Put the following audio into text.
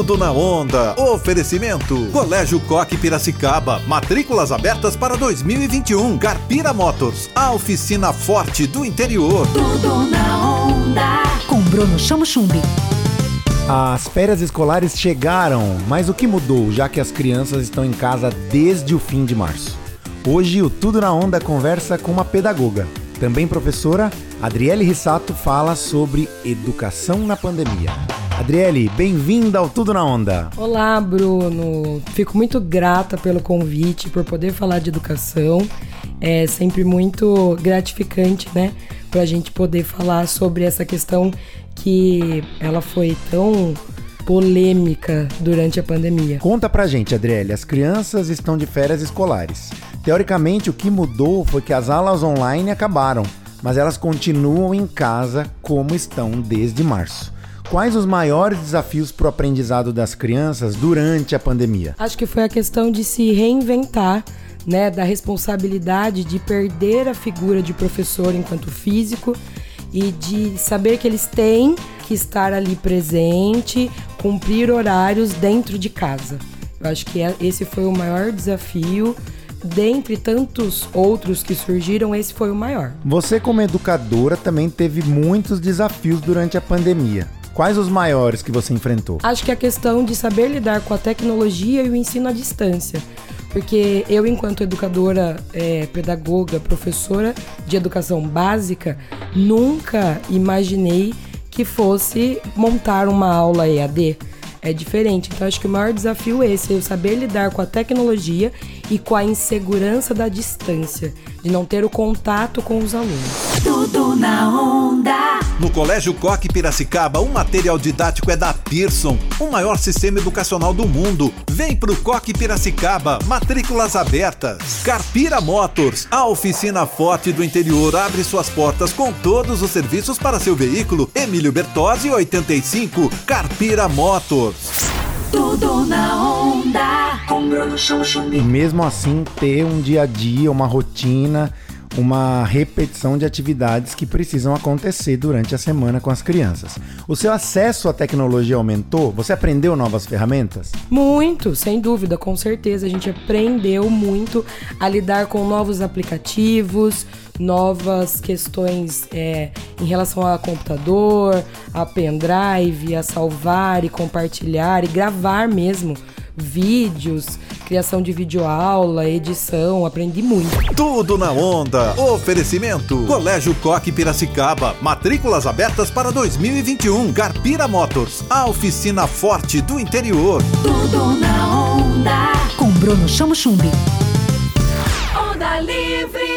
Tudo na onda. Oferecimento. Colégio Coque Piracicaba. Matrículas abertas para 2021. Carpira Motors. A oficina forte do interior. Tudo na onda. Com Bruno Chamo Chumbi. As férias escolares chegaram, mas o que mudou, já que as crianças estão em casa desde o fim de março? Hoje o Tudo na Onda conversa com uma pedagoga, também professora, Adriele Rissato fala sobre educação na pandemia. Adriele, bem-vinda ao Tudo na Onda. Olá, Bruno. Fico muito grata pelo convite, por poder falar de educação. É sempre muito gratificante, né, para a gente poder falar sobre essa questão que ela foi tão polêmica durante a pandemia. Conta pra gente, Adriele, as crianças estão de férias escolares. Teoricamente, o que mudou foi que as aulas online acabaram, mas elas continuam em casa como estão desde março. Quais os maiores desafios para o aprendizado das crianças durante a pandemia? Acho que foi a questão de se reinventar, né, da responsabilidade de perder a figura de professor enquanto físico e de saber que eles têm que estar ali presente, cumprir horários dentro de casa. Eu acho que é, esse foi o maior desafio dentre tantos outros que surgiram, esse foi o maior. Você, como educadora, também teve muitos desafios durante a pandemia. Quais os maiores que você enfrentou? Acho que a questão de saber lidar com a tecnologia e o ensino à distância. Porque eu, enquanto educadora, é, pedagoga, professora de educação básica, nunca imaginei que fosse montar uma aula EAD é diferente. Então acho que o maior desafio é esse, é eu saber lidar com a tecnologia e com a insegurança da distância, de não ter o contato com os alunos. Tudo na onda. No Colégio Coque Piracicaba, o material didático é da Pearson, o maior sistema educacional do mundo. Vem pro Coque Piracicaba, matrículas abertas. Carpira Motors, a oficina forte do interior, abre suas portas com todos os serviços para seu veículo. Emílio Bertozzi, 85, Carpira Motors. Tudo na onda. E mesmo assim, ter um dia a dia, uma rotina uma repetição de atividades que precisam acontecer durante a semana com as crianças. O seu acesso à tecnologia aumentou? Você aprendeu novas ferramentas? Muito, sem dúvida, com certeza. A gente aprendeu muito a lidar com novos aplicativos, novas questões é, em relação a computador, a pendrive, a salvar e compartilhar e gravar mesmo vídeos, criação de videoaula, edição, aprendi muito. Tudo na onda. Oferecimento. Colégio Coque Piracicaba. Matrículas abertas para 2021. Carpira Motors. A oficina forte do interior. Tudo na onda. Com Bruno Chamo Chumbi. Onda Livre.